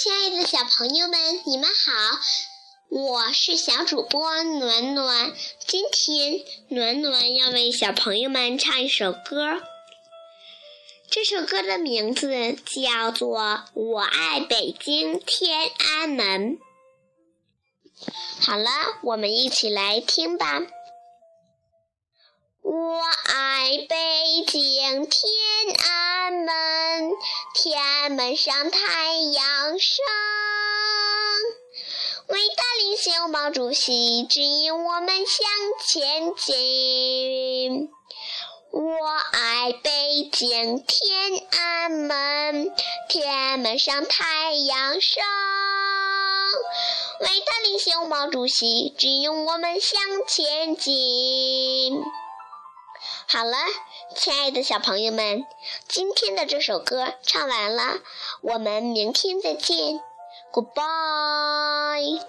亲爱的小朋友们，你们好，我是小主播暖暖。今天暖暖要为小朋友们唱一首歌，这首歌的名字叫做《我爱北京天安门》。好了，我们一起来听吧。我爱北京天安门，天安门上太阳升。伟大领袖毛主席指引我们向前进。我爱北京天安门，天安门上太阳升。伟大领袖毛主席指引我们向前进。好了，亲爱的小朋友们，今天的这首歌唱完了，我们明天再见，Goodbye。